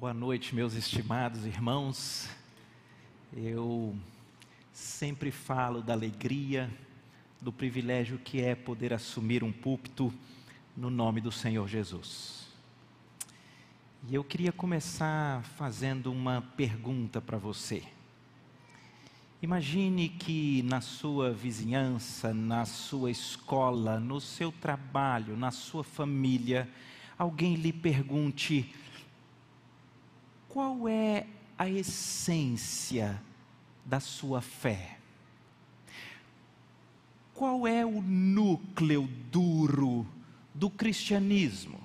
Boa noite, meus estimados irmãos. Eu sempre falo da alegria, do privilégio que é poder assumir um púlpito no nome do Senhor Jesus. E eu queria começar fazendo uma pergunta para você. Imagine que na sua vizinhança, na sua escola, no seu trabalho, na sua família, alguém lhe pergunte: qual é a essência da sua fé? Qual é o núcleo duro do cristianismo?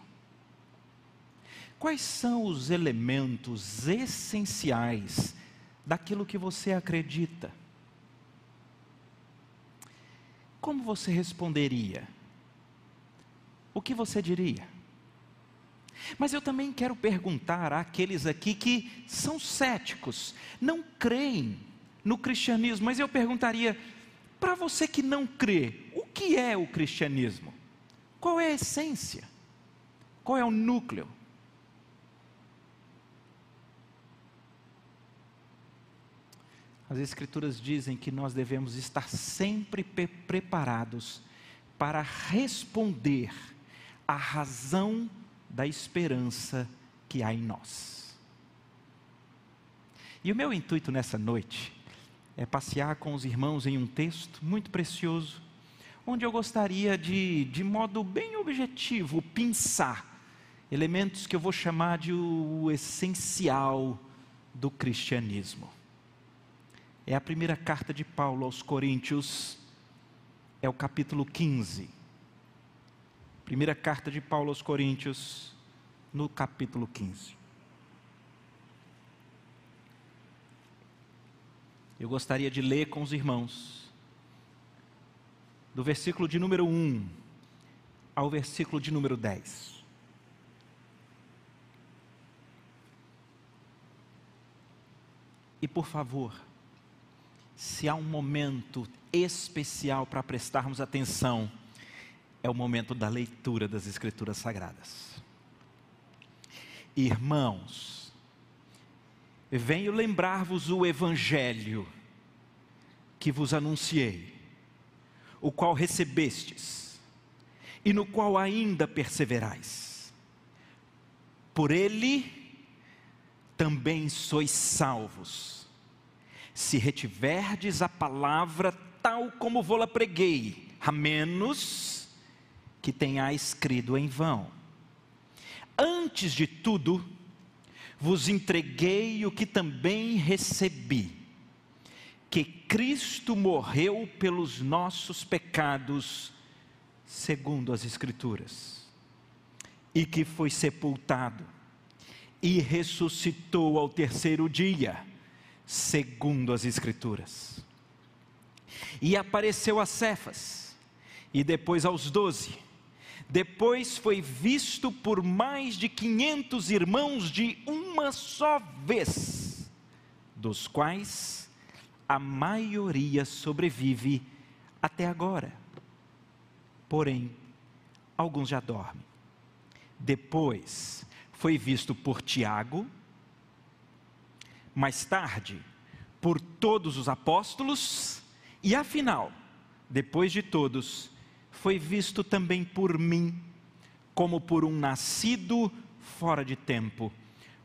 Quais são os elementos essenciais daquilo que você acredita? Como você responderia? O que você diria? Mas eu também quero perguntar àqueles aqui que são céticos, não creem no cristianismo, mas eu perguntaria: para você que não crê, o que é o cristianismo? Qual é a essência? Qual é o núcleo? As Escrituras dizem que nós devemos estar sempre preparados para responder à razão da esperança que há em nós. E o meu intuito nessa noite é passear com os irmãos em um texto muito precioso, onde eu gostaria de, de modo bem objetivo, pensar elementos que eu vou chamar de o essencial do cristianismo. É a primeira carta de Paulo aos Coríntios, é o capítulo 15. Primeira carta de Paulo aos Coríntios, no capítulo 15. Eu gostaria de ler com os irmãos, do versículo de número 1 ao versículo de número 10. E por favor, se há um momento especial para prestarmos atenção, é o momento da leitura das Escrituras Sagradas. Irmãos, venho lembrar-vos o Evangelho que vos anunciei, o qual recebestes e no qual ainda perseverais. Por ele também sois salvos, se retiverdes a palavra tal como vou-la preguei, a menos que tenhais crido em vão. Antes de tudo, vos entreguei o que também recebi: que Cristo morreu pelos nossos pecados, segundo as Escrituras, e que foi sepultado, e ressuscitou ao terceiro dia, segundo as Escrituras. E apareceu a Cefas, e depois aos doze. Depois foi visto por mais de 500 irmãos de uma só vez, dos quais a maioria sobrevive até agora. Porém, alguns já dormem. Depois foi visto por Tiago, mais tarde por todos os apóstolos, e afinal, depois de todos, foi visto também por mim, como por um nascido fora de tempo,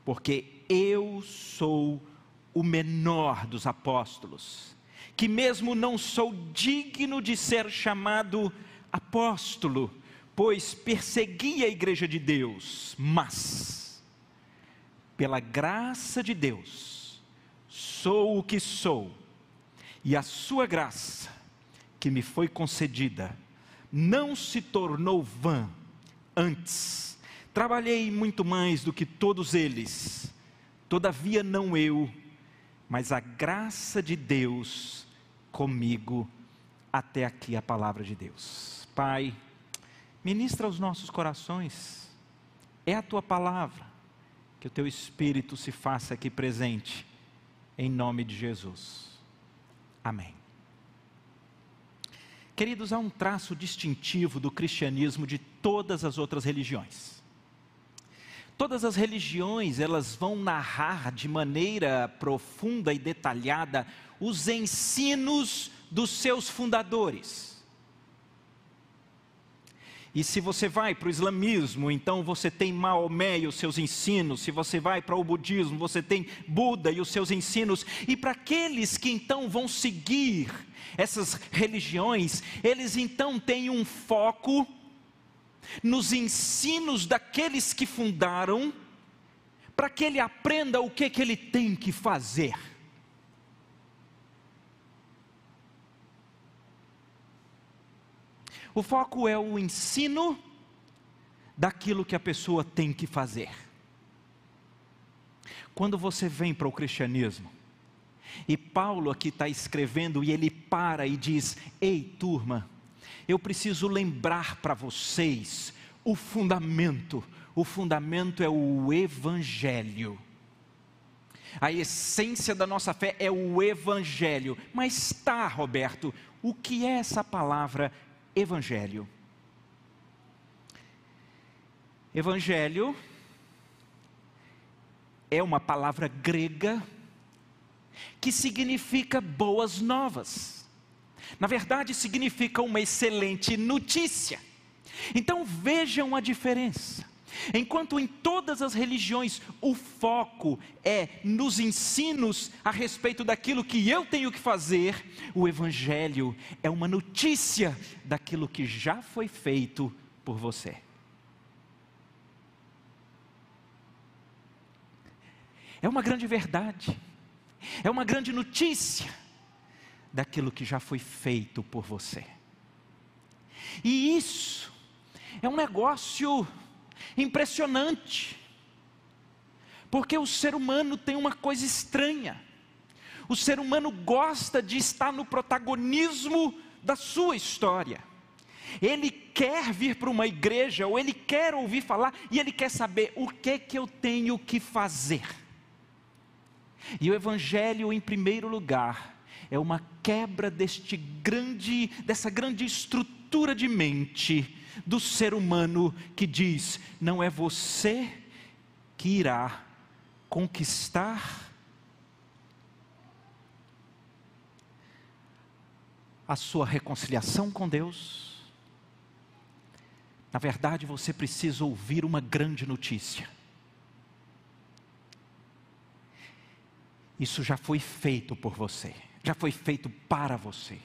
porque eu sou o menor dos apóstolos, que mesmo não sou digno de ser chamado apóstolo, pois persegui a igreja de Deus, mas, pela graça de Deus, sou o que sou, e a sua graça, que me foi concedida, não se tornou vã. Antes, trabalhei muito mais do que todos eles, todavia não eu, mas a graça de Deus comigo. Até aqui a palavra de Deus. Pai, ministra os nossos corações, é a tua palavra, que o teu Espírito se faça aqui presente, em nome de Jesus. Amém. Queridos, há um traço distintivo do cristianismo de todas as outras religiões. Todas as religiões, elas vão narrar de maneira profunda e detalhada os ensinos dos seus fundadores. E se você vai para o islamismo, então você tem Maomé e os seus ensinos. Se você vai para o budismo, você tem Buda e os seus ensinos. E para aqueles que então vão seguir essas religiões, eles então têm um foco nos ensinos daqueles que fundaram, para que ele aprenda o que, que ele tem que fazer. O foco é o ensino daquilo que a pessoa tem que fazer. Quando você vem para o cristianismo, e Paulo aqui está escrevendo e ele para e diz: Ei, turma, eu preciso lembrar para vocês o fundamento. O fundamento é o Evangelho. A essência da nossa fé é o Evangelho. Mas tá, Roberto, o que é essa palavra Evangelho? Evangelho é uma palavra grega que significa boas novas. Na verdade, significa uma excelente notícia. Então vejam a diferença. Enquanto em todas as religiões o foco é nos ensinos a respeito daquilo que eu tenho que fazer, o Evangelho é uma notícia daquilo que já foi feito por você. É uma grande verdade, é uma grande notícia daquilo que já foi feito por você. E isso é um negócio impressionante, porque o ser humano tem uma coisa estranha. O ser humano gosta de estar no protagonismo da sua história. Ele quer vir para uma igreja, ou ele quer ouvir falar, e ele quer saber o que que eu tenho que fazer. E o evangelho em primeiro lugar é uma quebra deste grande dessa grande estrutura de mente do ser humano que diz: não é você que irá conquistar a sua reconciliação com Deus. Na verdade, você precisa ouvir uma grande notícia. Isso já foi feito por você, já foi feito para você.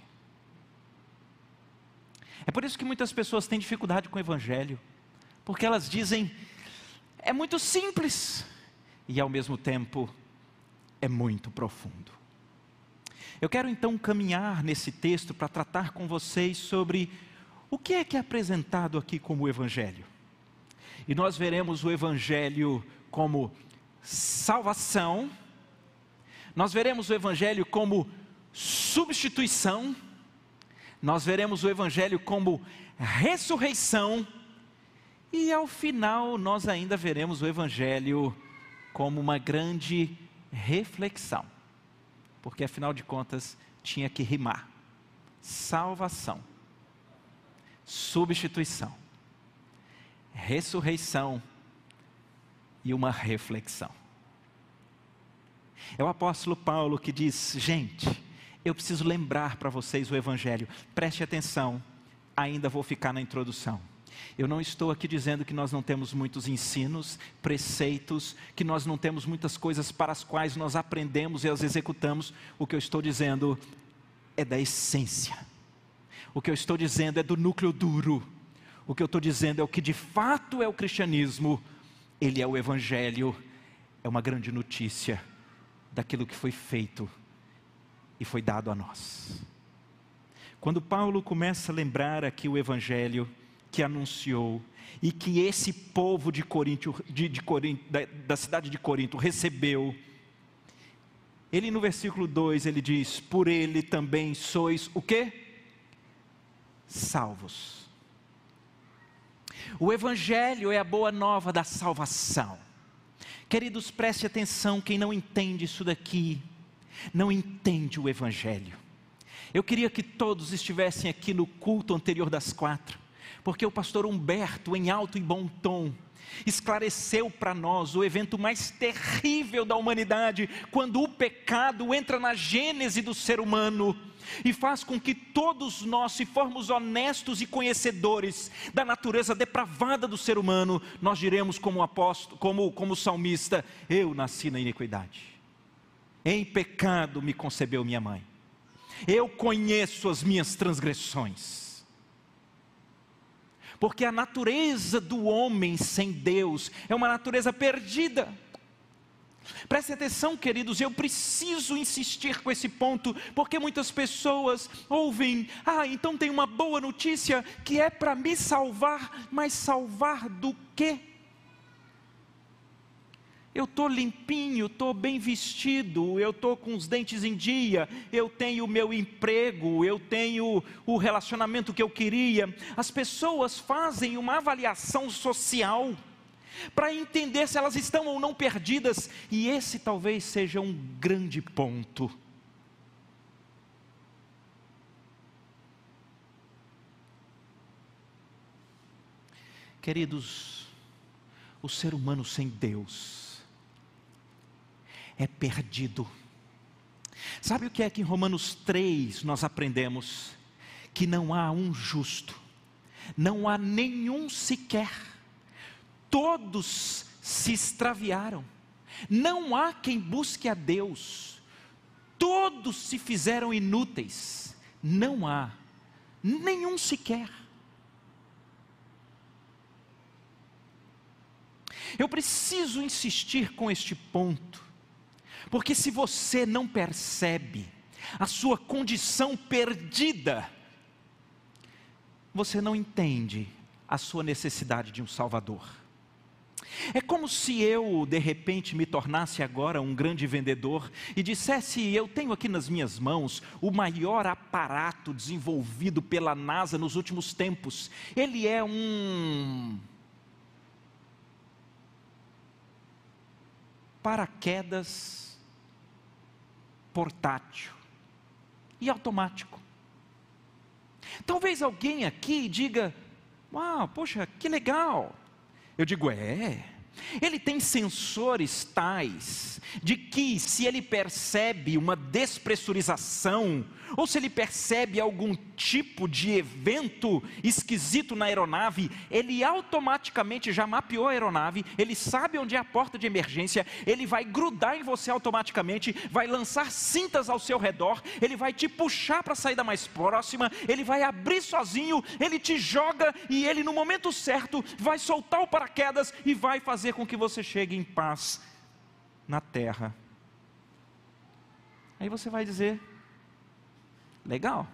É por isso que muitas pessoas têm dificuldade com o Evangelho, porque elas dizem, é muito simples, e ao mesmo tempo é muito profundo. Eu quero então caminhar nesse texto para tratar com vocês sobre o que é que é apresentado aqui como Evangelho. E nós veremos o Evangelho como salvação, nós veremos o Evangelho como substituição, nós veremos o Evangelho como ressurreição, e ao final nós ainda veremos o Evangelho como uma grande reflexão, porque afinal de contas tinha que rimar: salvação, substituição, ressurreição. E uma reflexão. É o apóstolo Paulo que diz: gente, eu preciso lembrar para vocês o Evangelho. Preste atenção, ainda vou ficar na introdução. Eu não estou aqui dizendo que nós não temos muitos ensinos, preceitos, que nós não temos muitas coisas para as quais nós aprendemos e as executamos. O que eu estou dizendo é da essência. O que eu estou dizendo é do núcleo duro. O que eu estou dizendo é o que de fato é o cristianismo. Ele é o Evangelho, é uma grande notícia daquilo que foi feito e foi dado a nós. Quando Paulo começa a lembrar aqui o evangelho que anunciou e que esse povo de Corinto, de, de da, da cidade de Corinto recebeu, ele no versículo 2 ele diz: Por ele também sois o que? Salvos. O Evangelho é a boa nova da salvação. Queridos, preste atenção, quem não entende isso daqui, não entende o Evangelho. Eu queria que todos estivessem aqui no culto anterior das quatro, porque o pastor Humberto, em alto e bom tom, esclareceu para nós o evento mais terrível da humanidade, quando o pecado entra na gênese do ser humano e faz com que todos nós, se formos honestos e conhecedores da natureza depravada do ser humano, nós diremos como apóstolo, como como salmista, eu nasci na iniquidade. Em pecado me concebeu minha mãe. Eu conheço as minhas transgressões porque a natureza do homem sem Deus é uma natureza perdida. Preste atenção, queridos, eu preciso insistir com esse ponto, porque muitas pessoas ouvem: ah, então tem uma boa notícia que é para me salvar, mas salvar do quê? Eu estou limpinho, estou bem vestido, eu estou com os dentes em dia, eu tenho o meu emprego, eu tenho o relacionamento que eu queria. As pessoas fazem uma avaliação social para entender se elas estão ou não perdidas, e esse talvez seja um grande ponto. Queridos, o ser humano sem Deus, é perdido. Sabe o que é que em Romanos 3 nós aprendemos? Que não há um justo, não há nenhum sequer, todos se extraviaram, não há quem busque a Deus, todos se fizeram inúteis, não há nenhum sequer. Eu preciso insistir com este ponto, porque se você não percebe a sua condição perdida, você não entende a sua necessidade de um Salvador. É como se eu, de repente, me tornasse agora um grande vendedor e dissesse: Eu tenho aqui nas minhas mãos o maior aparato desenvolvido pela NASA nos últimos tempos. Ele é um. Paraquedas portátil e automático. Talvez alguém aqui diga: Uau, poxa, que legal. Eu digo: É, ele tem sensores tais de que, se ele percebe uma despressurização, ou se ele percebe algum tipo de evento esquisito na aeronave, ele automaticamente já mapeou a aeronave, ele sabe onde é a porta de emergência, ele vai grudar em você automaticamente, vai lançar cintas ao seu redor, ele vai te puxar para a saída mais próxima, ele vai abrir sozinho, ele te joga e ele, no momento certo, vai soltar o paraquedas e vai fazer com que você chegue em paz na terra. Aí você vai dizer: legal,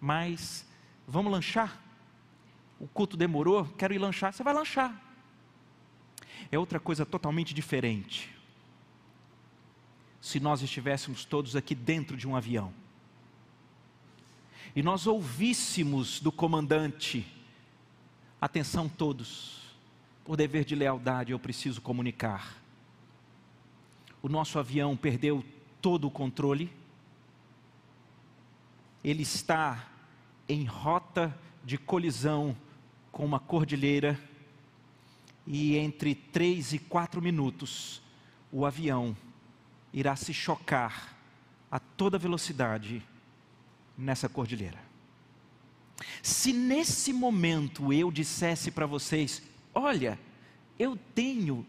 mas vamos lanchar? O culto demorou, quero ir lanchar. Você vai lanchar. É outra coisa totalmente diferente. Se nós estivéssemos todos aqui dentro de um avião e nós ouvíssemos do comandante: atenção todos, por dever de lealdade eu preciso comunicar. O nosso avião perdeu todo o controle, ele está em rota de colisão com uma cordilheira, e entre três e quatro minutos o avião irá se chocar a toda velocidade nessa cordilheira. Se nesse momento eu dissesse para vocês: olha, eu tenho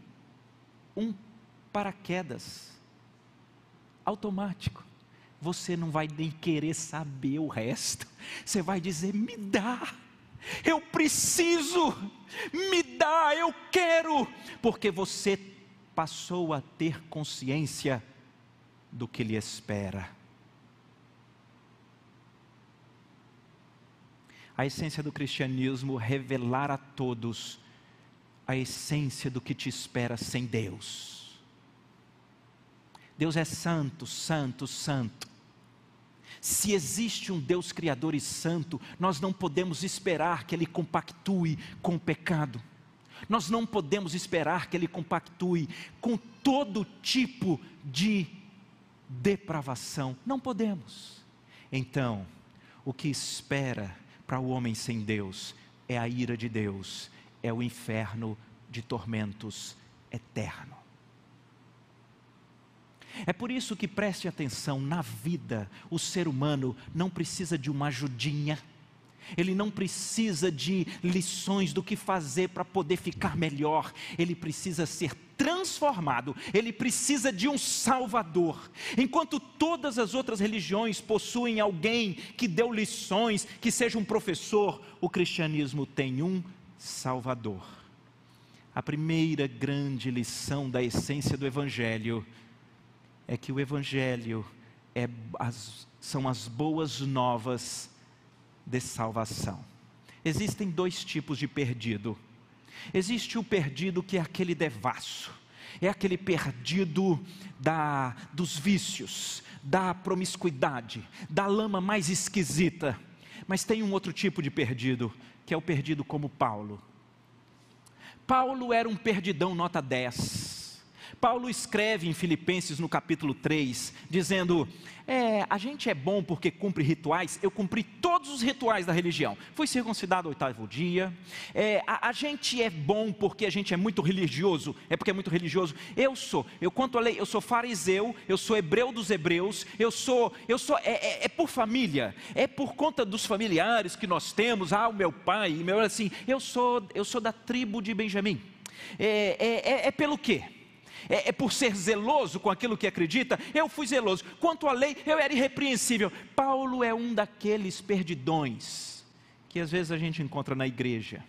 um paraquedas automático. Você não vai nem querer saber o resto. Você vai dizer: me dá. Eu preciso, me dá, eu quero, porque você passou a ter consciência do que lhe espera. A essência do cristianismo revelar a todos a essência do que te espera sem Deus. Deus é santo, santo, santo. Se existe um Deus criador e santo, nós não podemos esperar que ele compactue com o pecado. Nós não podemos esperar que ele compactue com todo tipo de depravação. Não podemos. Então, o que espera para o homem sem Deus é a ira de Deus, é o inferno de tormentos eterno. É por isso que preste atenção: na vida, o ser humano não precisa de uma ajudinha, ele não precisa de lições do que fazer para poder ficar melhor, ele precisa ser transformado, ele precisa de um Salvador. Enquanto todas as outras religiões possuem alguém que deu lições, que seja um professor, o cristianismo tem um Salvador. A primeira grande lição da essência do Evangelho é que o Evangelho é as, são as boas novas de salvação. Existem dois tipos de perdido. Existe o perdido que é aquele devasso, é aquele perdido da, dos vícios, da promiscuidade, da lama mais esquisita. Mas tem um outro tipo de perdido, que é o perdido como Paulo. Paulo era um perdidão nota 10 Paulo escreve em Filipenses no capítulo 3, dizendo: é, a gente é bom porque cumpre rituais, eu cumpri todos os rituais da religião. Fui circuncidado oitavo dia. É, a, a, gente é bom porque a gente é muito religioso, é porque é muito religioso. Eu sou, eu quanto a lei, eu sou fariseu, eu sou hebreu dos hebreus, eu sou, eu sou, é, é, é por família, é por conta dos familiares que nós temos. Ah, o meu pai, meu assim, eu sou, eu sou da tribo de Benjamim. é, é, é, é pelo quê? É, é por ser zeloso com aquilo que acredita, eu fui zeloso. Quanto à lei, eu era irrepreensível. Paulo é um daqueles perdidões que às vezes a gente encontra na igreja.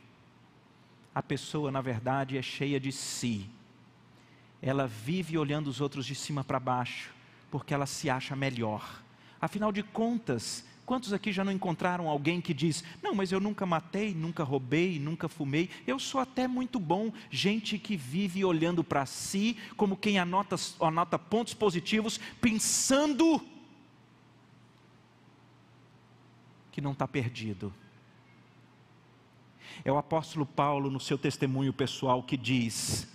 A pessoa, na verdade, é cheia de si. Ela vive olhando os outros de cima para baixo, porque ela se acha melhor. Afinal de contas, Quantos aqui já não encontraram alguém que diz: Não, mas eu nunca matei, nunca roubei, nunca fumei, eu sou até muito bom? Gente que vive olhando para si como quem anota, anota pontos positivos, pensando que não está perdido. É o apóstolo Paulo, no seu testemunho pessoal, que diz: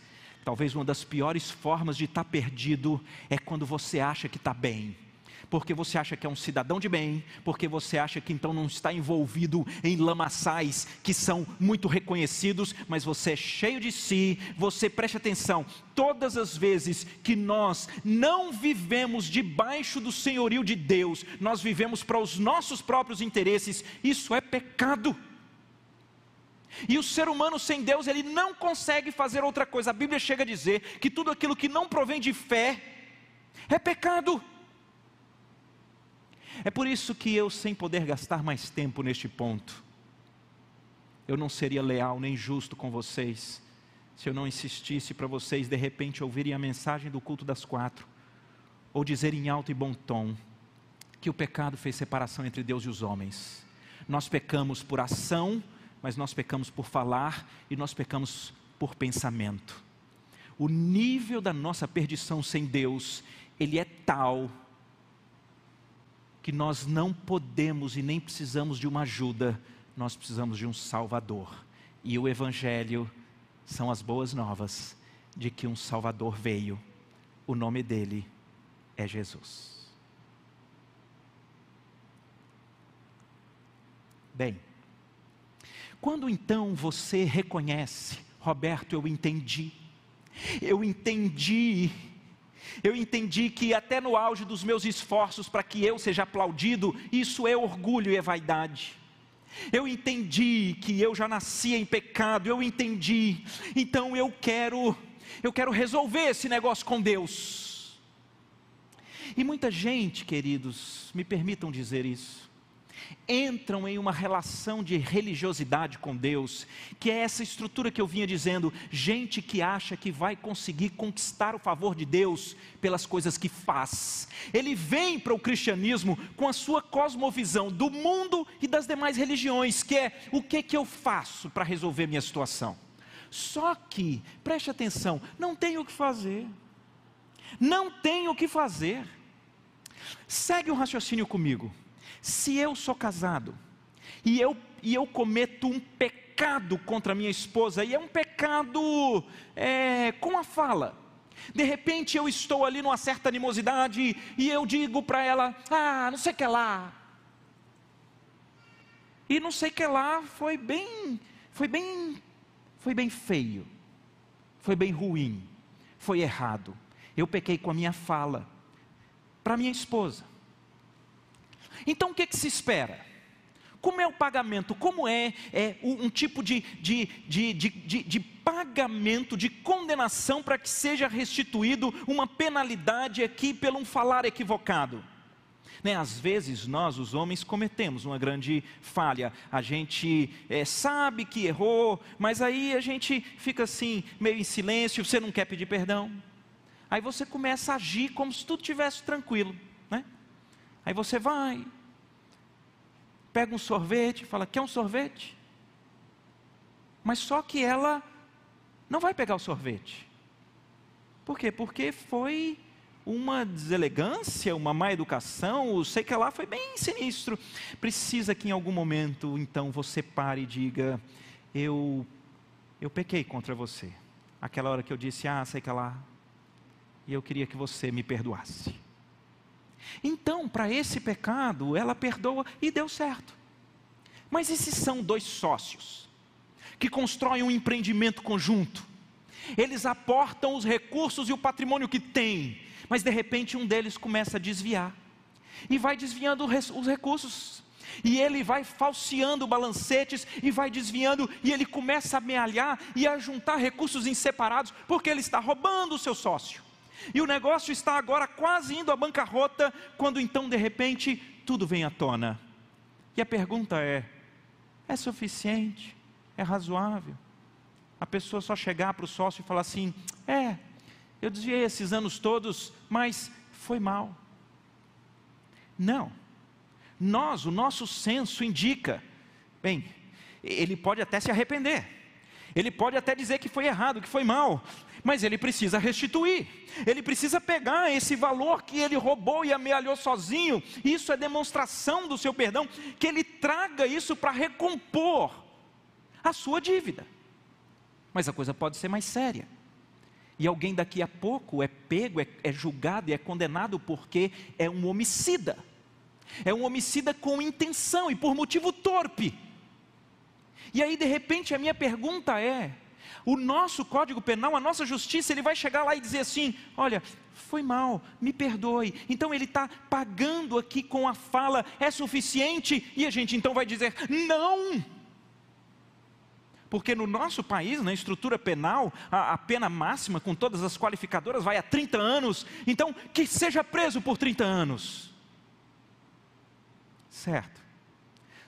talvez uma das piores formas de estar tá perdido é quando você acha que está bem porque você acha que é um cidadão de bem, porque você acha que então não está envolvido em lamaçais que são muito reconhecidos, mas você é cheio de si, você preste atenção, todas as vezes que nós não vivemos debaixo do senhorio de Deus, nós vivemos para os nossos próprios interesses, isso é pecado. E o ser humano sem Deus, ele não consegue fazer outra coisa. A Bíblia chega a dizer que tudo aquilo que não provém de fé é pecado. É por isso que eu, sem poder gastar mais tempo neste ponto, eu não seria leal nem justo com vocês, se eu não insistisse para vocês de repente ouvirem a mensagem do culto das quatro, ou dizer em alto e bom tom que o pecado fez separação entre Deus e os homens. Nós pecamos por ação, mas nós pecamos por falar e nós pecamos por pensamento. O nível da nossa perdição sem Deus, ele é tal que nós não podemos e nem precisamos de uma ajuda, nós precisamos de um Salvador. E o Evangelho são as boas novas de que um Salvador veio, o nome dele é Jesus. Bem, quando então você reconhece, Roberto, eu entendi, eu entendi eu entendi que até no auge dos meus esforços para que eu seja aplaudido, isso é orgulho e é vaidade. Eu entendi que eu já nasci em pecado, eu entendi. Então eu quero, eu quero resolver esse negócio com Deus. E muita gente, queridos, me permitam dizer isso, entram em uma relação de religiosidade com Deus, que é essa estrutura que eu vinha dizendo, gente que acha que vai conseguir conquistar o favor de Deus pelas coisas que faz. Ele vem para o cristianismo com a sua cosmovisão do mundo e das demais religiões, que é o que que eu faço para resolver minha situação. Só que, preste atenção, não tem o que fazer. Não tem o que fazer. Segue o raciocínio comigo. Se eu sou casado e eu, e eu cometo um pecado contra minha esposa, e é um pecado é, com a fala, de repente eu estou ali numa certa animosidade e eu digo para ela: Ah, não sei o que lá. E não sei que lá foi bem, foi bem, foi bem feio. Foi bem ruim. Foi errado. Eu pequei com a minha fala para minha esposa. Então o que, que se espera? Como é o pagamento? Como é, é um tipo de, de, de, de, de pagamento, de condenação para que seja restituído uma penalidade aqui pelo um falar equivocado? Né, às vezes nós, os homens, cometemos uma grande falha. A gente é, sabe que errou, mas aí a gente fica assim, meio em silêncio. Você não quer pedir perdão. Aí você começa a agir como se tudo estivesse tranquilo. Aí você vai, pega um sorvete, fala: Quer um sorvete? Mas só que ela não vai pegar o sorvete. Por quê? Porque foi uma deselegância, uma má educação, o sei que lá foi bem sinistro. Precisa que em algum momento, então, você pare e diga: Eu, eu pequei contra você. Aquela hora que eu disse: Ah, sei que lá. E eu queria que você me perdoasse. Então, para esse pecado, ela perdoa e deu certo. Mas e se são dois sócios que constroem um empreendimento conjunto? Eles aportam os recursos e o patrimônio que têm, mas de repente um deles começa a desviar e vai desviando os recursos. E ele vai falseando balancetes e vai desviando, e ele começa a amealhar e a juntar recursos inseparados, porque ele está roubando o seu sócio. E o negócio está agora quase indo à bancarrota, quando então de repente tudo vem à tona. E a pergunta é: é suficiente? É razoável? A pessoa só chegar para o sócio e falar assim: é, eu desviei esses anos todos, mas foi mal. Não. Nós, o nosso senso indica, bem, ele pode até se arrepender, ele pode até dizer que foi errado, que foi mal, mas ele precisa restituir, ele precisa pegar esse valor que ele roubou e amealhou sozinho, isso é demonstração do seu perdão, que ele traga isso para recompor a sua dívida. Mas a coisa pode ser mais séria. E alguém daqui a pouco é pego, é, é julgado e é condenado porque é um homicida. É um homicida com intenção e por motivo torpe. E aí, de repente, a minha pergunta é: o nosso código penal, a nossa justiça, ele vai chegar lá e dizer assim: olha, foi mal, me perdoe. Então ele está pagando aqui com a fala, é suficiente? E a gente então vai dizer: não. Porque no nosso país, na estrutura penal, a, a, pena máxima, com todas as qualificadoras, vai a 30 anos. Então, que seja preso por 30 anos. Certo.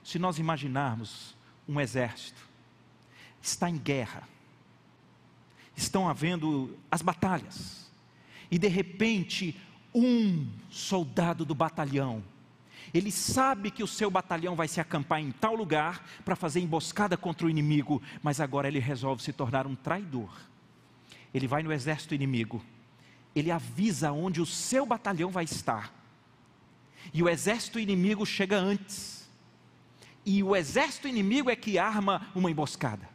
Se nós imaginarmos um exército, está em guerra, estão havendo as batalhas, e de repente, um soldado do batalhão, ele sabe que o seu batalhão vai se acampar em tal lugar para fazer emboscada contra o inimigo, mas agora ele resolve se tornar um traidor. Ele vai no exército inimigo, ele avisa onde o seu batalhão vai estar, e o exército inimigo chega antes, e o exército inimigo é que arma uma emboscada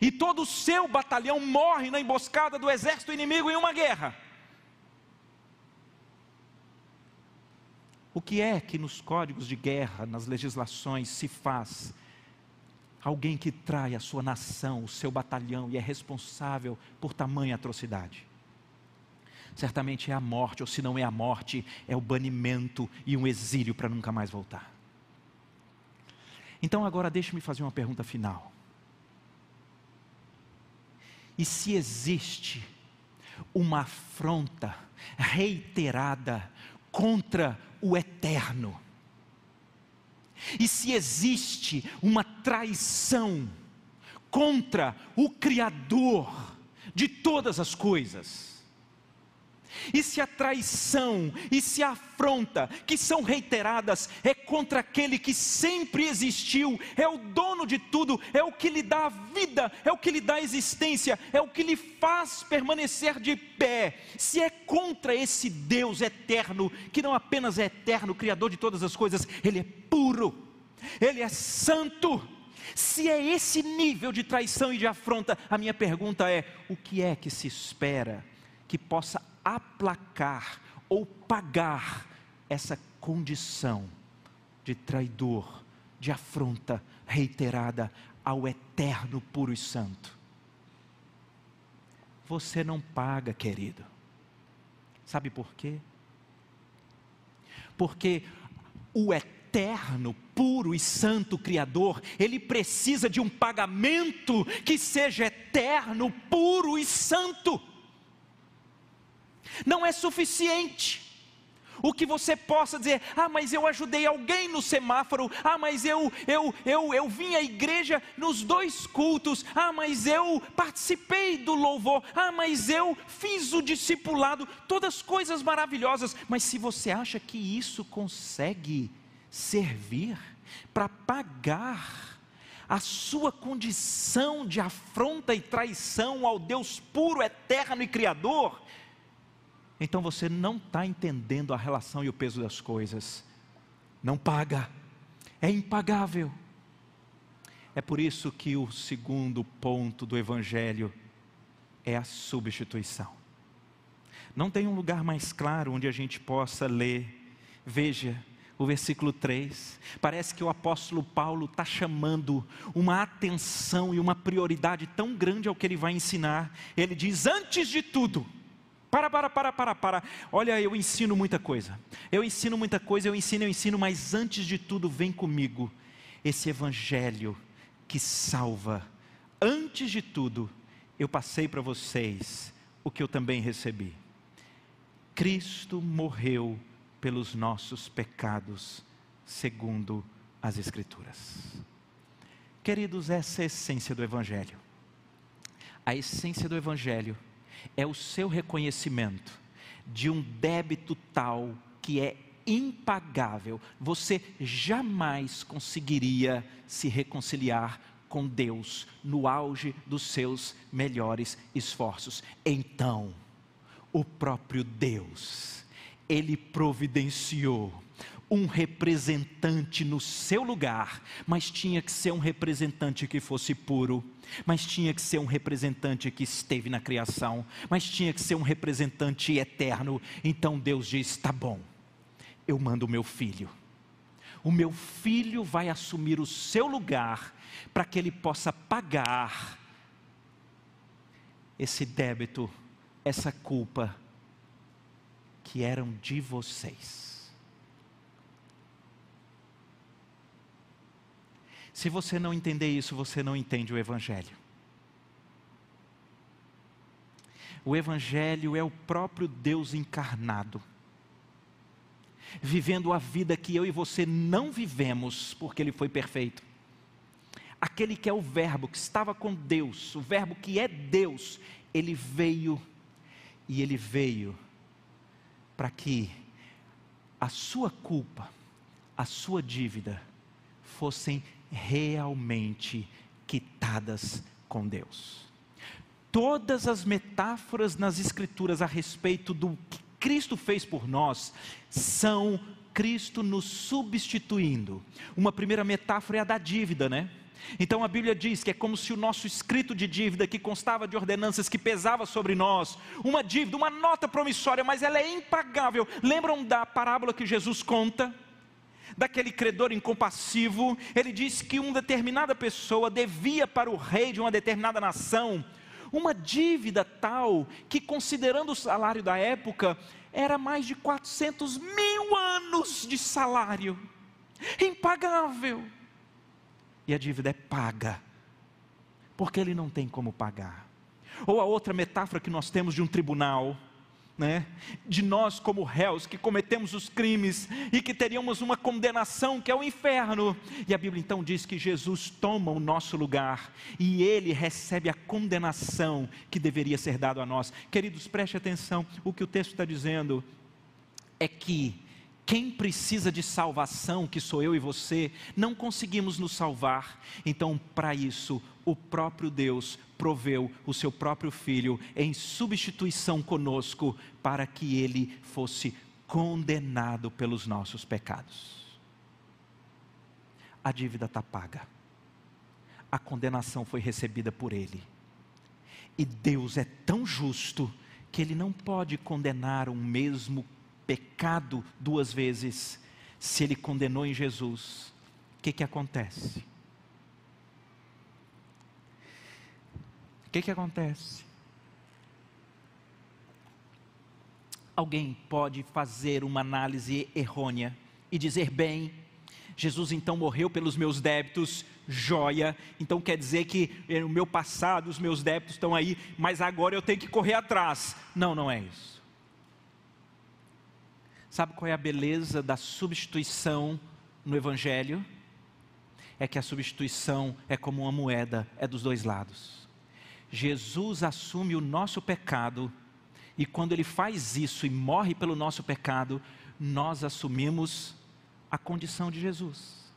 e todo o seu batalhão morre na emboscada do exército inimigo em uma guerra. O que é que nos códigos de guerra, nas legislações, se faz? Alguém que trai a sua nação, o seu batalhão e é responsável por tamanha atrocidade. Certamente é a morte, ou se não é a morte, é o banimento e um exílio para nunca mais voltar. Então agora deixe-me fazer uma pergunta final. E se existe uma afronta reiterada contra o eterno, e se existe uma traição contra o Criador de todas as coisas, e se a traição e se a afronta que são reiteradas é contra aquele que sempre existiu, é o dono de tudo, é o que lhe dá a vida, é o que lhe dá a existência, é o que lhe faz permanecer de pé. Se é contra esse Deus eterno, que não apenas é eterno, criador de todas as coisas, ele é puro, ele é santo. Se é esse nível de traição e de afronta, a minha pergunta é: o que é que se espera que possa aplacar ou pagar essa condição de traidor de afronta reiterada ao eterno puro e santo. Você não paga, querido. Sabe por quê? Porque o eterno, puro e santo Criador, ele precisa de um pagamento que seja eterno, puro e santo. Não é suficiente. O que você possa dizer, ah, mas eu ajudei alguém no semáforo, ah, mas eu, eu, eu, eu vim à igreja nos dois cultos, ah, mas eu participei do louvor, ah, mas eu fiz o discipulado, todas coisas maravilhosas, mas se você acha que isso consegue servir para pagar a sua condição de afronta e traição ao Deus puro, eterno e criador, então você não está entendendo a relação e o peso das coisas. Não paga, é impagável. É por isso que o segundo ponto do Evangelho é a substituição. Não tem um lugar mais claro onde a gente possa ler. Veja, o versículo 3. Parece que o apóstolo Paulo está chamando uma atenção e uma prioridade tão grande ao que ele vai ensinar. Ele diz: Antes de tudo, para, para, para, para, para. Olha, eu ensino muita coisa. Eu ensino muita coisa, eu ensino, eu ensino, mas antes de tudo, vem comigo esse evangelho que salva. Antes de tudo, eu passei para vocês o que eu também recebi. Cristo morreu pelos nossos pecados, segundo as Escrituras. Queridos, essa é a essência do Evangelho. A essência do Evangelho é o seu reconhecimento de um débito tal que é impagável. Você jamais conseguiria se reconciliar com Deus no auge dos seus melhores esforços. Então, o próprio Deus, ele providenciou um representante no seu lugar, mas tinha que ser um representante que fosse puro, mas tinha que ser um representante que esteve na criação, mas tinha que ser um representante eterno. Então Deus diz: tá bom, eu mando o meu filho. O meu filho vai assumir o seu lugar para que ele possa pagar esse débito, essa culpa que eram de vocês. Se você não entender isso, você não entende o Evangelho. O Evangelho é o próprio Deus encarnado, vivendo a vida que eu e você não vivemos, porque Ele foi perfeito. Aquele que é o Verbo, que estava com Deus, o Verbo que é Deus, Ele veio, e Ele veio para que a sua culpa, a sua dívida, fossem realmente quitadas com Deus. Todas as metáforas nas Escrituras a respeito do que Cristo fez por nós são Cristo nos substituindo. Uma primeira metáfora é a da dívida, né? Então a Bíblia diz que é como se o nosso escrito de dívida, que constava de ordenanças que pesava sobre nós, uma dívida, uma nota promissória, mas ela é impagável. Lembram da parábola que Jesus conta? Daquele credor incompassivo, ele disse que uma determinada pessoa devia para o rei de uma determinada nação uma dívida tal que, considerando o salário da época, era mais de 400 mil anos de salário, impagável. E a dívida é paga, porque ele não tem como pagar. Ou a outra metáfora que nós temos de um tribunal, né, de nós como réus que cometemos os crimes e que teríamos uma condenação que é o inferno. E a Bíblia então diz que Jesus toma o nosso lugar e ele recebe a condenação que deveria ser dado a nós. Queridos, preste atenção, o que o texto está dizendo é que quem precisa de salvação, que sou eu e você, não conseguimos nos salvar. Então, para isso, o próprio Deus proveu o seu próprio filho em substituição conosco, para que ele fosse condenado pelos nossos pecados. A dívida está paga, a condenação foi recebida por ele, e Deus é tão justo que ele não pode condenar um mesmo pecado duas vezes. Se ele condenou em Jesus, O que, que acontece? O que, que acontece? Alguém pode fazer uma análise errônea e dizer: bem, Jesus então morreu pelos meus débitos, joia, então quer dizer que no meu passado os meus débitos estão aí, mas agora eu tenho que correr atrás. Não, não é isso. Sabe qual é a beleza da substituição no Evangelho? É que a substituição é como uma moeda, é dos dois lados. Jesus assume o nosso pecado, e quando ele faz isso e morre pelo nosso pecado, nós assumimos a condição de Jesus,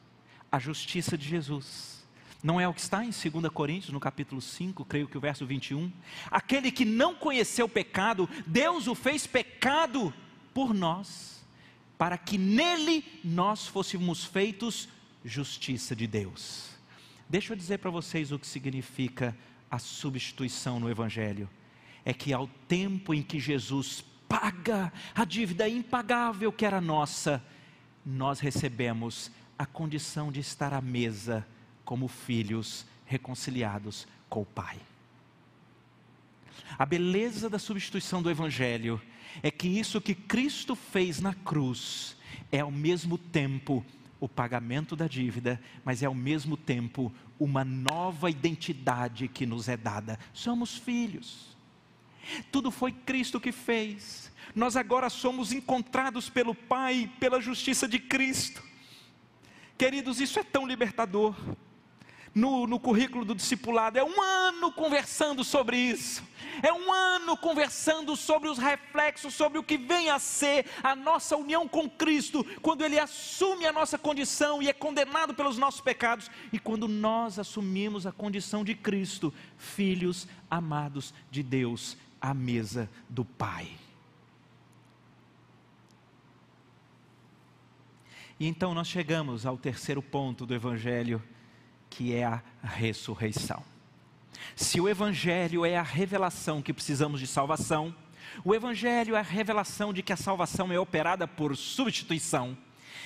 a justiça de Jesus. Não é o que está em 2 Coríntios, no capítulo 5, creio que o verso 21? Aquele que não conheceu o pecado, Deus o fez pecado por nós, para que nele nós fôssemos feitos justiça de Deus. Deixa eu dizer para vocês o que significa a substituição no Evangelho. É que ao tempo em que Jesus paga a dívida impagável que era nossa, nós recebemos a condição de estar à mesa como filhos reconciliados com o Pai. A beleza da substituição do Evangelho é que isso que Cristo fez na cruz é ao mesmo tempo o pagamento da dívida, mas é ao mesmo tempo uma nova identidade que nos é dada. Somos filhos. Tudo foi Cristo que fez. Nós agora somos encontrados pelo Pai, pela justiça de Cristo. Queridos, isso é tão libertador. No, no, currículo do discipulado, é um ano conversando sobre isso, é um ano conversando sobre os reflexos, sobre o que vem a ser a nossa união com Cristo, quando Ele assume a nossa condição e é condenado pelos nossos pecados, e quando nós assumimos a condição de Cristo, filhos amados de Deus, à mesa do Pai. E então nós chegamos ao terceiro ponto do Evangelho, que é a ressurreição. Se o Evangelho é a revelação que precisamos de salvação, o Evangelho é a revelação de que a salvação é operada por substituição.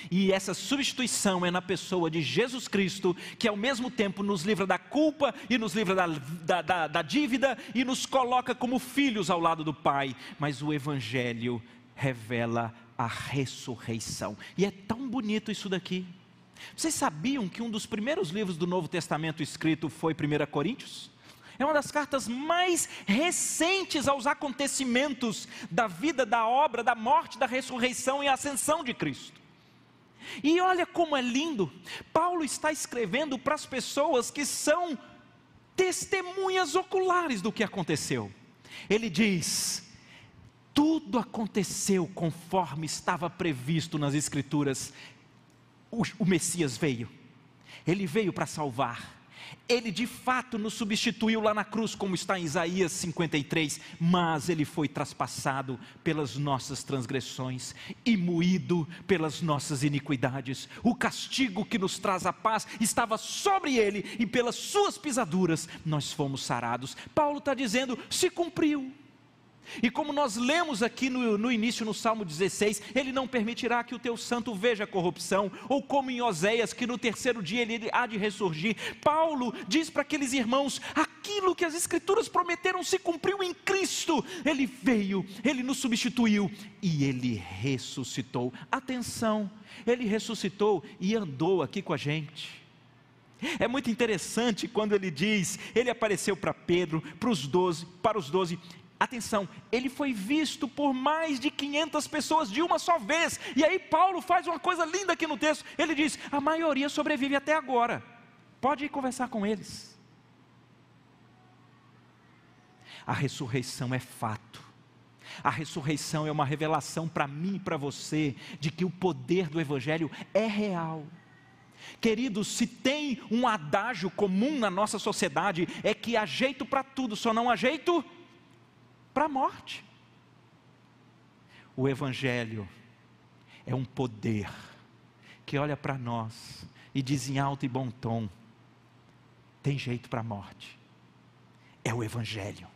E essa substituição é na pessoa de Jesus Cristo, que ao mesmo tempo nos livra da culpa e nos livra da, da, da, da dívida e nos coloca como filhos ao lado do Pai. Mas o Evangelho revela a ressurreição. E é tão bonito isso daqui. Vocês sabiam que um dos primeiros livros do Novo Testamento escrito foi 1 Coríntios? É uma das cartas mais recentes aos acontecimentos da vida, da obra, da morte, da ressurreição e ascensão de Cristo. E olha como é lindo, Paulo está escrevendo para as pessoas que são testemunhas oculares do que aconteceu. Ele diz: tudo aconteceu conforme estava previsto nas Escrituras. O, o Messias veio, ele veio para salvar, ele de fato nos substituiu lá na cruz, como está em Isaías 53, mas ele foi traspassado pelas nossas transgressões e moído pelas nossas iniquidades. O castigo que nos traz a paz estava sobre ele, e pelas suas pisaduras nós fomos sarados. Paulo está dizendo: se cumpriu. E como nós lemos aqui no, no, início no Salmo 16, Ele não permitirá que o teu santo veja corrupção, ou como em Oséias, que no terceiro dia ele há de ressurgir. Paulo diz para aqueles irmãos: aquilo que as Escrituras prometeram se cumpriu em Cristo. Ele veio, Ele nos substituiu e Ele ressuscitou. Atenção, Ele ressuscitou e andou aqui com a gente. É muito interessante quando ele diz, ele apareceu para Pedro, para os doze, para os doze, Atenção, ele foi visto por mais de 500 pessoas de uma só vez. E aí Paulo faz uma coisa linda aqui no texto. Ele diz: a maioria sobrevive até agora. Pode ir conversar com eles. A ressurreição é fato. A ressurreição é uma revelação para mim e para você de que o poder do Evangelho é real. Queridos, se tem um adágio comum na nossa sociedade, é que há jeito para tudo, só não há jeito para a morte. O Evangelho é um poder que olha para nós e diz em alto e bom tom: tem jeito para a morte. É o Evangelho.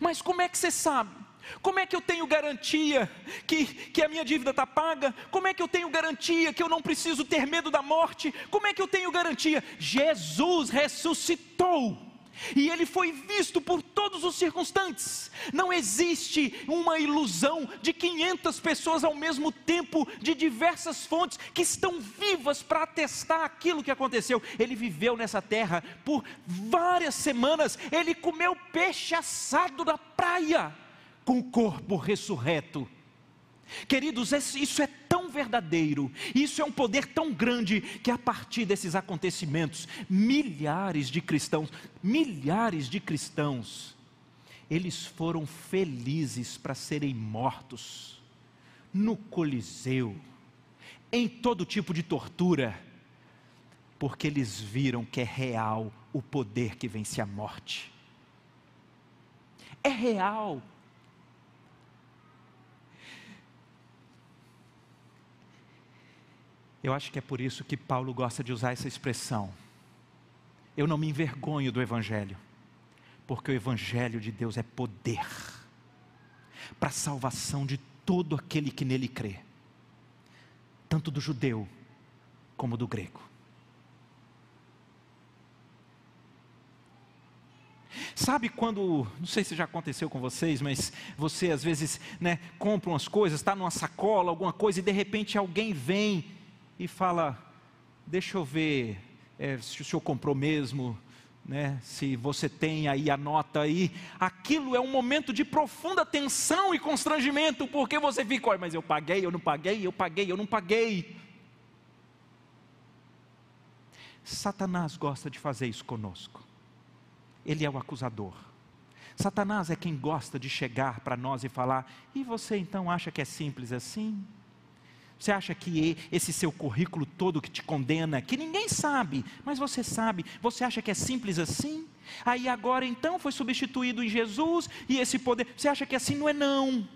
Mas como é que você sabe? Como é que eu tenho garantia que, que a minha dívida está paga? Como é que eu tenho garantia que eu não preciso ter medo da morte? Como é que eu tenho garantia? Jesus ressuscitou. E ele foi visto por todos os circunstantes. Não existe uma ilusão de 500 pessoas ao mesmo tempo, de diversas fontes, que estão vivas para atestar aquilo que aconteceu. Ele viveu nessa terra por várias semanas, ele comeu peixe assado na praia com o corpo ressurreto. Queridos, isso é verdadeiro, isso é um poder tão grande que a partir desses acontecimentos, milhares de cristãos, milhares de cristãos, eles foram felizes para serem mortos no Coliseu, em todo tipo de tortura, porque eles viram que é real o poder que vence a morte. É real Eu acho que é por isso que Paulo gosta de usar essa expressão. Eu não me envergonho do Evangelho, porque o Evangelho de Deus é poder para a salvação de todo aquele que nele crê, tanto do judeu como do grego. Sabe quando, não sei se já aconteceu com vocês, mas você às vezes né, compra umas coisas, está numa sacola, alguma coisa, e de repente alguém vem e fala: Deixa eu ver é, se o senhor comprou mesmo, né? se você tem aí a nota aí. Aquilo é um momento de profunda tensão e constrangimento, porque você fica: Olha, mas eu paguei, eu não paguei, eu paguei, eu não paguei. Satanás gosta de fazer isso conosco. Ele é o acusador. Satanás é quem gosta de chegar para nós e falar: e você então acha que é simples assim? Você acha que esse seu currículo todo que te condena, que ninguém sabe, mas você sabe, você acha que é simples assim? Aí agora então foi substituído em Jesus e esse poder, você acha que assim não é não?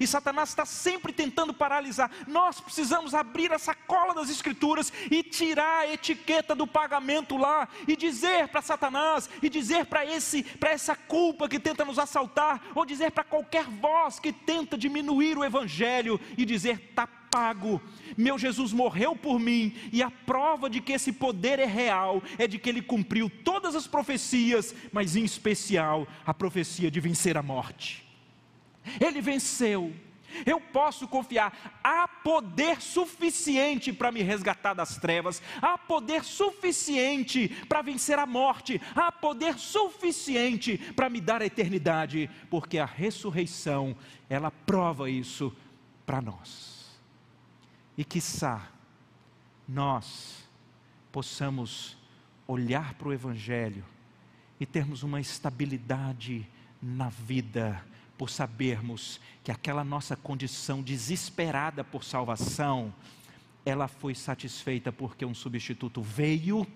E Satanás está sempre tentando paralisar. Nós precisamos abrir a sacola das Escrituras e tirar a etiqueta do pagamento lá e dizer para Satanás e dizer para esse para essa culpa que tenta nos assaltar ou dizer para qualquer voz que tenta diminuir o evangelho e dizer está pago. Meu Jesus morreu por mim, e a prova de que esse poder é real é de que ele cumpriu todas as profecias, mas em especial a profecia de vencer a morte. Ele venceu. Eu posso confiar, há poder suficiente para me resgatar das trevas, há poder suficiente para vencer a morte, há poder suficiente para me dar a eternidade, porque a ressurreição, ela prova isso para nós e quiçá nós possamos olhar para o Evangelho e termos uma estabilidade na vida, por sabermos que aquela nossa condição desesperada por salvação, ela foi satisfeita porque um substituto veio,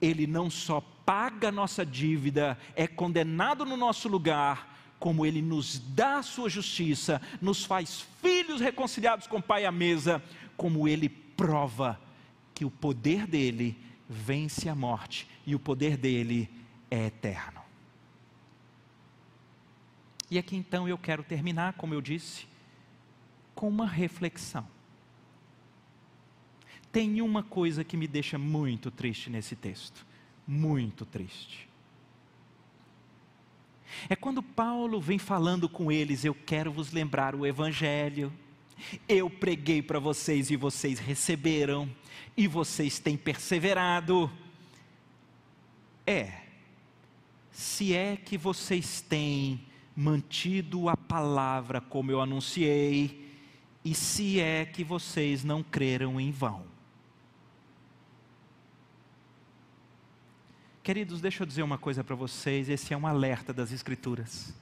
ele não só paga nossa dívida, é condenado no nosso lugar, como Ele nos dá a sua justiça, nos faz filhos reconciliados com o Pai à mesa, como Ele prova que o poder dele vence a morte e o poder dele é eterno. E aqui então eu quero terminar, como eu disse, com uma reflexão. Tem uma coisa que me deixa muito triste nesse texto, muito triste. É quando Paulo vem falando com eles: Eu quero vos lembrar o Evangelho. Eu preguei para vocês e vocês receberam, e vocês têm perseverado. É, se é que vocês têm mantido a palavra como eu anunciei, e se é que vocês não creram em vão. Queridos, deixa eu dizer uma coisa para vocês, esse é um alerta das Escrituras.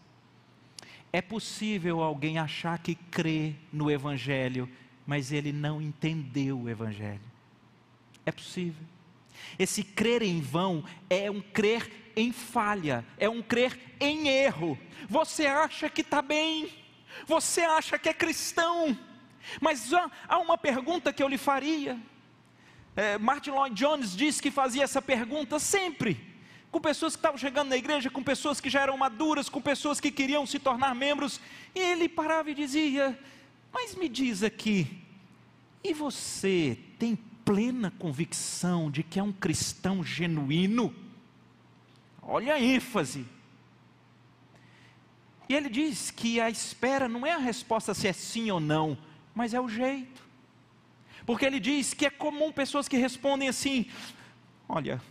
É possível alguém achar que crê no Evangelho, mas ele não entendeu o Evangelho. É possível. Esse crer em vão é um crer em falha, é um crer em erro. Você acha que está bem, você acha que é cristão, mas há uma pergunta que eu lhe faria é, Martin Lloyd Jones diz que fazia essa pergunta sempre. com pessoas que estavam chegando na igreja, com pessoas que já eram maduras, com pessoas que queriam se tornar membros, e ele parava e dizia: Mas me diz aqui, e você tem plena convicção de que é um cristão genuíno? Olha a ênfase. E ele diz que a espera não é a resposta se é sim ou não, mas é o jeito. Porque ele diz que é comum pessoas que respondem assim: Olha,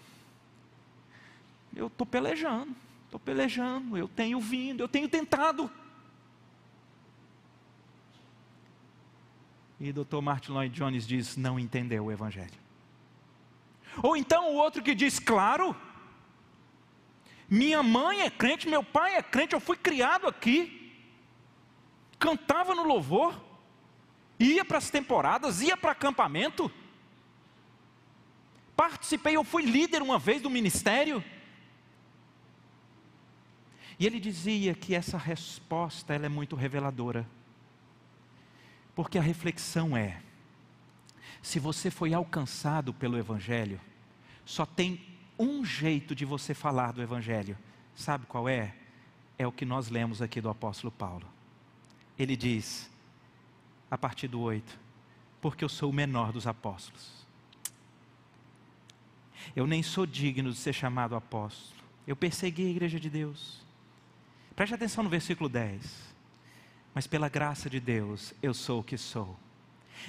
eu estou pelejando, estou pelejando, eu tenho vindo, eu tenho tentado. E Dr. Martin Lloyd Jones diz: não entendeu o Evangelho. Ou então o outro que diz: claro, minha mãe é crente, meu pai é crente, eu fui criado aqui, cantava no louvor, ia para as temporadas, ia para acampamento, participei, eu fui líder uma vez do ministério. E ele dizia que essa resposta ela é muito reveladora. Porque a reflexão é: se você foi alcançado pelo Evangelho, só tem um jeito de você falar do Evangelho. Sabe qual é? É o que nós lemos aqui do apóstolo Paulo. Ele diz, a partir do 8, porque eu sou o menor dos apóstolos. Eu nem sou digno de ser chamado apóstolo. Eu persegui a igreja de Deus. Preste atenção no versículo 10 mas pela graça de Deus eu sou o que sou.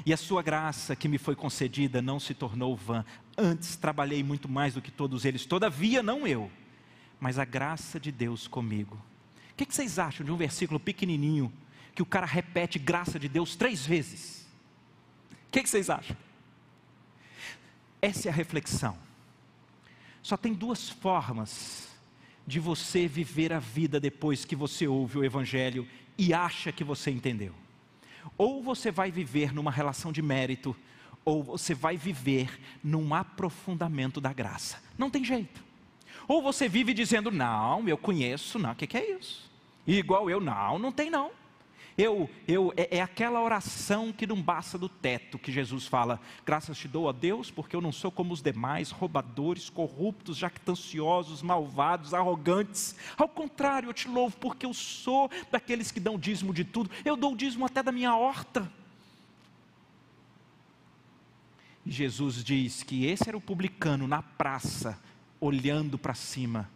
E a sua graça que me foi concedida não se tornou vã. Antes trabalhei muito mais do que todos eles, todavia não eu, mas a graça de Deus comigo. O que, vocês acham de um versículo pequenininho que o cara repete graça de Deus três vezes? O que vocês acham? Essa é a reflexão. Só tem duas formas de você viver a vida depois que você ouve o Evangelho e acha que você entendeu. Ou você vai viver numa relação de mérito, ou você vai viver num aprofundamento da graça. Não tem jeito. Ou você vive dizendo, não, eu conheço, não, o que, que é isso? E igual eu, não, não tem não. Eu, eu, é, é, aquela oração que não basta do teto, que Jesus fala: graças te dou a Deus, porque eu não sou como os demais, roubadores, corruptos, jactanciosos, malvados, arrogantes. Ao contrário, eu te louvo, porque eu sou daqueles que dão dízimo de tudo. Eu dou o dízimo até da minha horta. E Jesus diz que esse era o publicano na praça, olhando para cima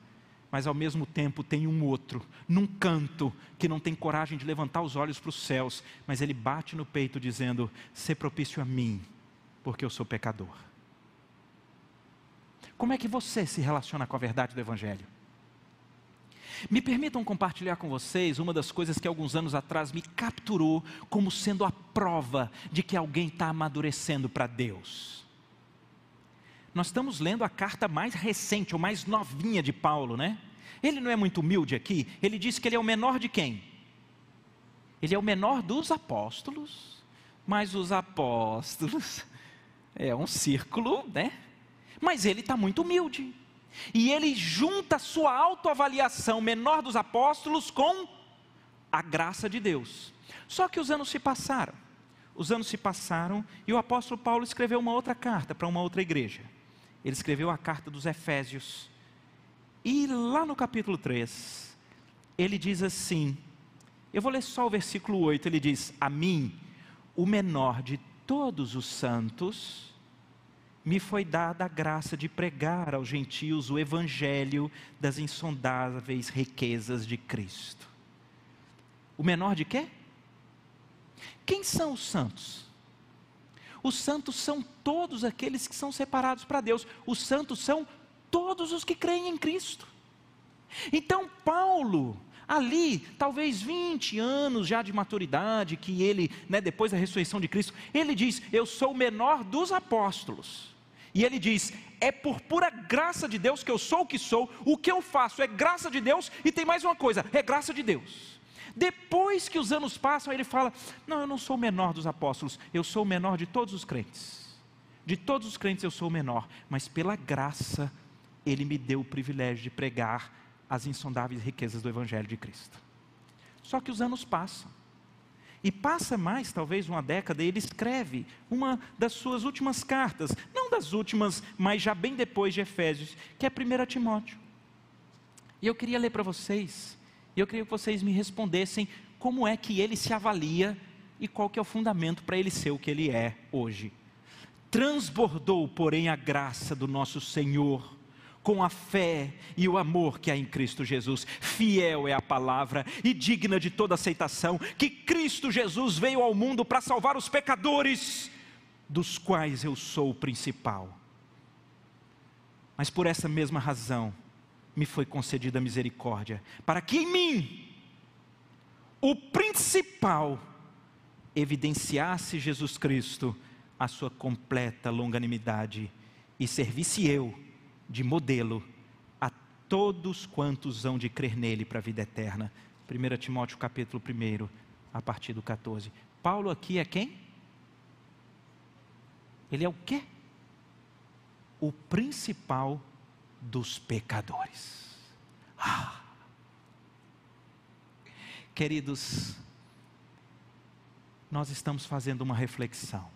mas ao mesmo tempo tem um outro, num canto, que não tem coragem de levantar os olhos para os céus, mas ele bate no peito dizendo: "Se propício a mim, porque eu sou pecador". Como é que você se relaciona com a verdade do Evangelho? Me permitam compartilhar com vocês uma das coisas que alguns anos atrás me capturou como sendo a prova de que alguém está amadurecendo para Deus. Nós estamos lendo a carta mais recente, ou mais novinha de Paulo, né? Ele não é muito humilde aqui, ele diz que ele é o menor de quem? Ele é o menor dos apóstolos, mas os apóstolos é um círculo, né? Mas ele está muito humilde. E ele junta sua autoavaliação menor dos apóstolos com a graça de Deus. Só que os anos se passaram. Os anos se passaram e o apóstolo Paulo escreveu uma outra carta para uma outra igreja. Ele escreveu a carta dos Efésios. E lá no capítulo 3, ele diz assim: eu vou ler só o versículo 8. Ele diz: A mim, o menor de todos os santos, me foi dada a graça de pregar aos gentios o evangelho das insondáveis riquezas de Cristo. O menor de quê? Quem são os santos? Os santos são todos aqueles que são separados para Deus. Os santos são todos os que creem em Cristo. Então, Paulo, ali, talvez 20 anos já de maturidade, que ele, né, depois da ressurreição de Cristo, ele diz: Eu sou o menor dos apóstolos. E ele diz: É por pura graça de Deus que eu sou o que sou, o que eu faço é graça de Deus, e tem mais uma coisa: é graça de Deus. Depois que os anos passam, ele fala: Não, eu não sou o menor dos apóstolos, eu sou o menor de todos os crentes. De todos os crentes eu sou o menor, mas pela graça, ele me deu o privilégio de pregar as insondáveis riquezas do Evangelho de Cristo. Só que os anos passam. E passa mais, talvez uma década, e ele escreve uma das suas últimas cartas, não das últimas, mas já bem depois de Efésios, que é 1 Timóteo. E eu queria ler para vocês, e eu queria que vocês me respondessem como é que ele se avalia e qual que é o fundamento para ele ser o que ele é hoje. Transbordou, porém, a graça do nosso Senhor com a fé e o amor que há em Cristo Jesus. Fiel é a palavra e digna de toda aceitação que Cristo Jesus veio ao mundo para salvar os pecadores, dos quais eu sou o principal. Mas por essa mesma razão me foi concedida misericórdia, para que em mim, o principal, evidenciasse Jesus Cristo a sua completa longanimidade e servisse eu de modelo a todos quantos hão de crer nele para a vida eterna. 1 Timóteo capítulo 1, a partir do 14. Paulo aqui é quem? Ele é o quê? O principal dos pecadores. Ah. Queridos, nós estamos fazendo uma reflexão.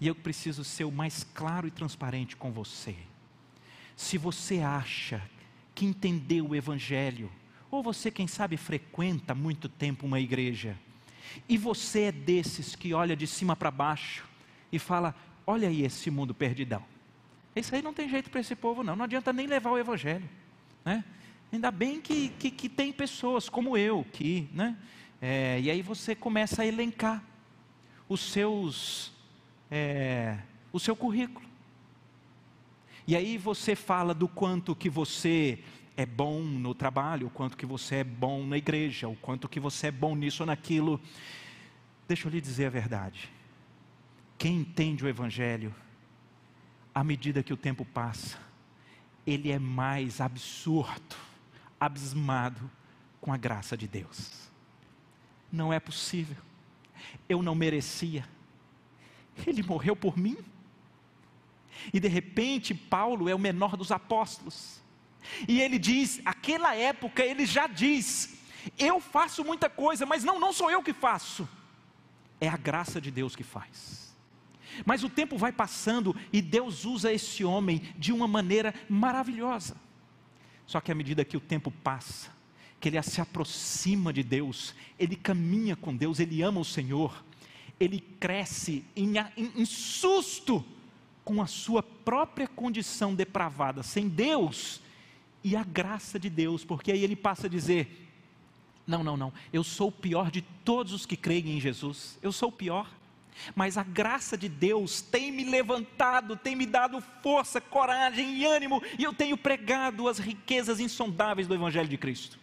E eu preciso ser o mais claro e transparente com você. Se você acha que entendeu o Evangelho, ou você, quem sabe, frequenta muito tempo uma igreja, e você é desses que olha de cima para baixo e fala: Olha aí esse mundo perdidão. Isso aí não tem jeito para esse povo, não. Não adianta nem levar o Evangelho. Né? Ainda bem que, que, que tem pessoas como eu, que, né? É, e aí você começa a elencar os seus, é, o seu currículo. E aí você fala do quanto que você é bom no trabalho, o quanto que você é bom na igreja, o quanto que você é bom nisso ou naquilo. Deixa eu lhe dizer a verdade. Quem entende o Evangelho, à medida que o tempo passa, ele é mais absurdo, abismado com a graça de Deus. Não é possível. Eu não merecia. Ele morreu por mim. E de repente, Paulo é o menor dos apóstolos. E ele diz, aquela época ele já diz: Eu faço muita coisa, mas não, não sou eu que faço. É a graça de Deus que faz. Mas o tempo vai passando e Deus usa esse homem de uma maneira maravilhosa. Só que à medida que o tempo passa, que ele se aproxima de Deus, ele caminha com Deus, ele ama o Senhor, ele cresce em, em, em susto com a sua própria condição depravada, sem Deus e a graça de Deus, porque aí ele passa a dizer: Não, não, não, eu sou o pior de todos os que creem em Jesus, eu sou o pior. Mas a graça de Deus tem me levantado, tem me dado força, coragem e ânimo, e eu tenho pregado as riquezas insondáveis do Evangelho de Cristo.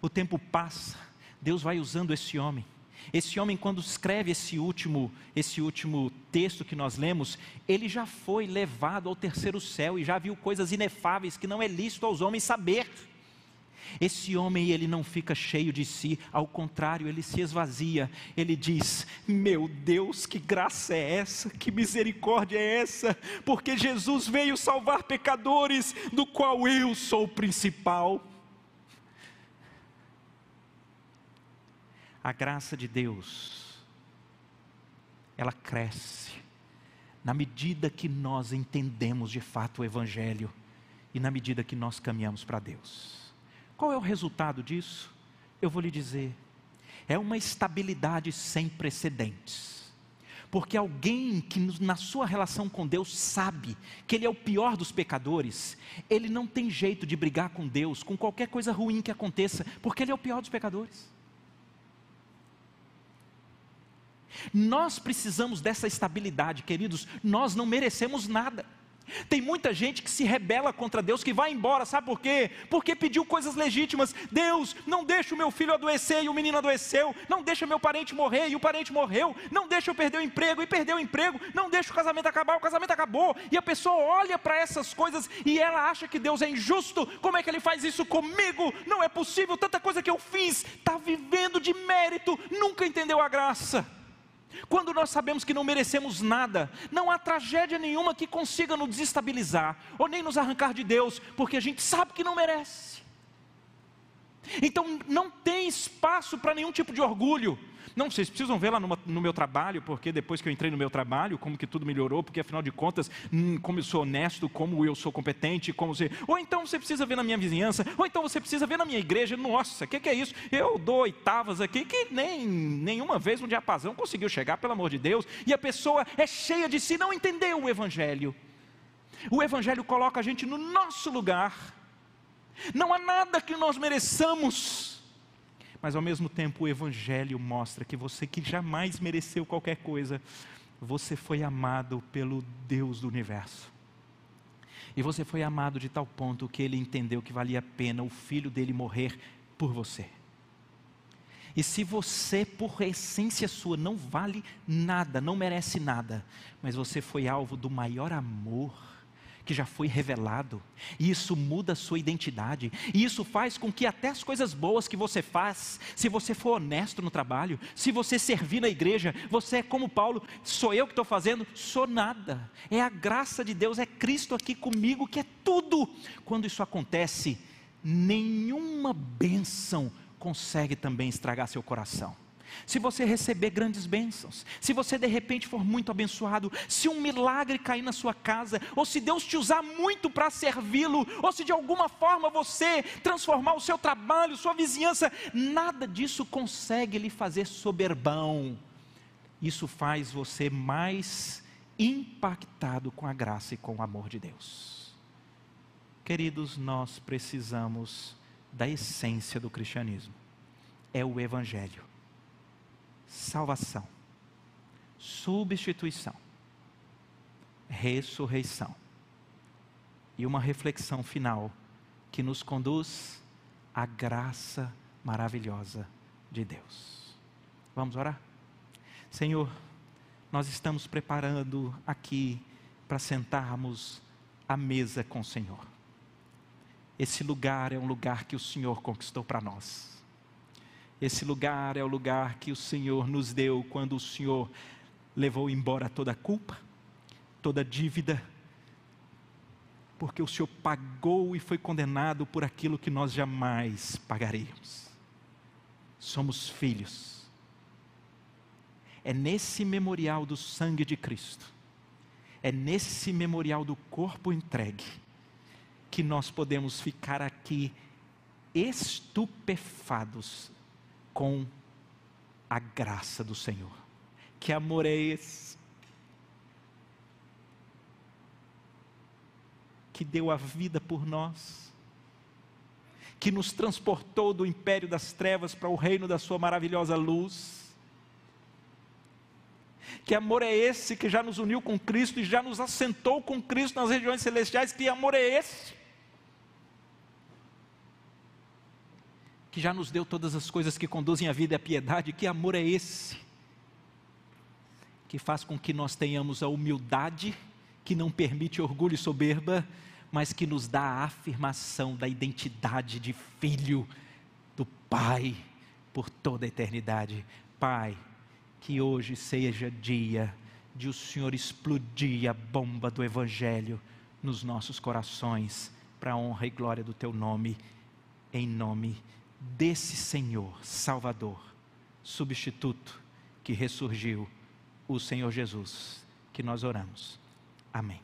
O tempo passa, Deus vai usando esse homem, esse homem, quando escreve esse último, esse último texto que nós lemos, ele já foi levado ao terceiro céu e já viu coisas inefáveis que não é lícito aos homens saber. Esse homem, ele não fica cheio de si, ao contrário, ele se esvazia. Ele diz: Meu Deus, que graça é essa? Que misericórdia é essa? Porque Jesus veio salvar pecadores, do qual eu sou o principal. a graça de Deus, ela cresce na medida que nós entendemos de fato o Evangelho e na medida que nós caminhamos para Deus. Qual é o resultado disso? Eu vou lhe dizer: é uma estabilidade sem precedentes. Porque alguém que na sua relação com Deus sabe que ele é o pior dos pecadores, ele não tem jeito de brigar com Deus com qualquer coisa ruim que aconteça, porque ele é o pior dos pecadores. Nós precisamos dessa estabilidade, queridos. Nós não merecemos nada. Tem muita gente que se rebela contra Deus, que vai embora, sabe por quê? Porque pediu coisas legítimas. Deus, não deixa o meu filho adoecer e o menino adoeceu. Não deixa meu parente morrer e o parente morreu. Não deixa eu perder o emprego e perdeu o emprego. Não deixa o casamento acabar, o casamento acabou. E a pessoa olha para essas coisas e ela acha que Deus é injusto. Como é que ele faz isso comigo? Não é possível, tanta coisa que eu fiz. Está vivendo de mérito, nunca entendeu a graça. Quando nós sabemos que não merecemos nada, não há tragédia nenhuma que consiga nos desestabilizar ou nem nos arrancar de Deus, porque a gente sabe que não merece. Então não tem espaço para nenhum tipo de orgulho. Não, vocês precisam ver lá no, no, meu trabalho, porque depois que eu entrei no meu trabalho, como que tudo melhorou, porque afinal de contas, hum, como eu sou honesto, como eu sou competente, como você. Ou então você precisa ver na minha vizinhança, ou então você precisa ver na minha igreja. Nossa, o que, que, é isso? Eu dou oitavas aqui que nem nenhuma vez um diapasão conseguiu chegar, pelo amor de Deus, e a pessoa é cheia de si, não entendeu o Evangelho. O Evangelho coloca a gente no nosso lugar. Não há nada que nós mereçamos mas ao mesmo tempo o Evangelho mostra que você que jamais mereceu qualquer coisa, você foi amado pelo Deus do universo. E você foi amado de tal ponto que ele entendeu que valia a pena o filho dele morrer por você. E se você, por essência sua, não vale nada, não merece nada, mas você foi alvo do maior amor que já foi revelado, e isso muda a sua identidade, e isso faz com que até as coisas boas que você faz, se você for honesto no trabalho, se você servir na igreja, você é como Paulo, sou eu que estou fazendo, sou nada, é a graça de Deus, é Cristo aqui comigo que é tudo. Quando isso acontece, nenhuma bênção consegue também estragar seu coração se você receber grandes bênçãos, se você de repente for muito abençoado, se um milagre cair na sua casa, ou se Deus te usar muito para servi-lo, ou se de alguma forma você transformar o seu trabalho, sua vizinhança, nada disso consegue lhe fazer soberbão. Isso faz você mais impactado com a graça e com o amor de Deus. Queridos, nós precisamos da essência do cristianismo. É o Evangelho salvação, substituição, ressurreição e uma reflexão final que nos conduz à graça maravilhosa de Deus. Vamos orar? Senhor, nós estamos preparando aqui para sentarmos à mesa com o Senhor. Esse lugar é um lugar que o Senhor conquistou para nós. Esse lugar é o lugar que o Senhor nos deu quando o Senhor levou embora toda a culpa, toda a dívida, porque o Senhor pagou e foi condenado por aquilo que nós jamais pagaríamos. Somos filhos. É nesse memorial do sangue de Cristo, é nesse memorial do corpo entregue, que nós podemos ficar aqui estupefados com a graça do Senhor. Que amor é esse? Que deu a vida por nós, que nos transportou do império das trevas para o reino da Sua maravilhosa luz. Que amor é esse que já nos uniu com Cristo e já nos assentou com Cristo nas regiões celestiais? Que amor é esse? Que já nos deu todas as coisas que conduzem à vida e à piedade, que amor é esse? Que faz com que nós tenhamos a humildade, que não permite orgulho e soberba, mas que nos dá a afirmação da identidade de filho do Pai por toda a eternidade. Pai, que hoje seja dia de o Senhor explodir a bomba do Evangelho nos nossos corações, para a honra e glória do Teu nome, em nome de desse Senhor Salvador, substituto que ressurgiu, o Senhor Jesus, que nós oramos. Amém.